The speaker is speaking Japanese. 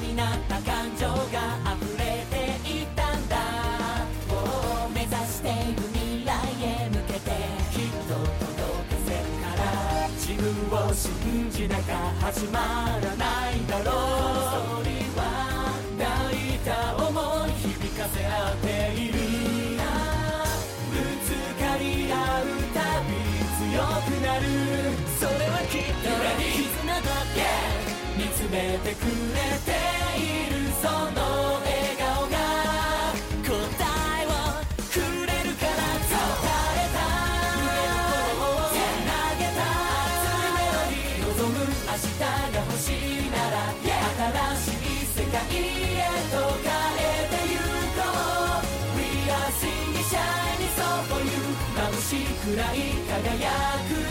になった感情が溢れていたんだ、oh、目指している未来へ向けて。きっと届かせるから自分を信じなきゃ始まらないだろう。それは泣いた思い響かせ合って。めてくれているその笑顔が答えをくれるから伝えた。夢の声をつなげた。熱いメロディー望む明日が欲しいなら新しい世界へと変えてゆこう We are singing shining so for you 眩しくらい輝く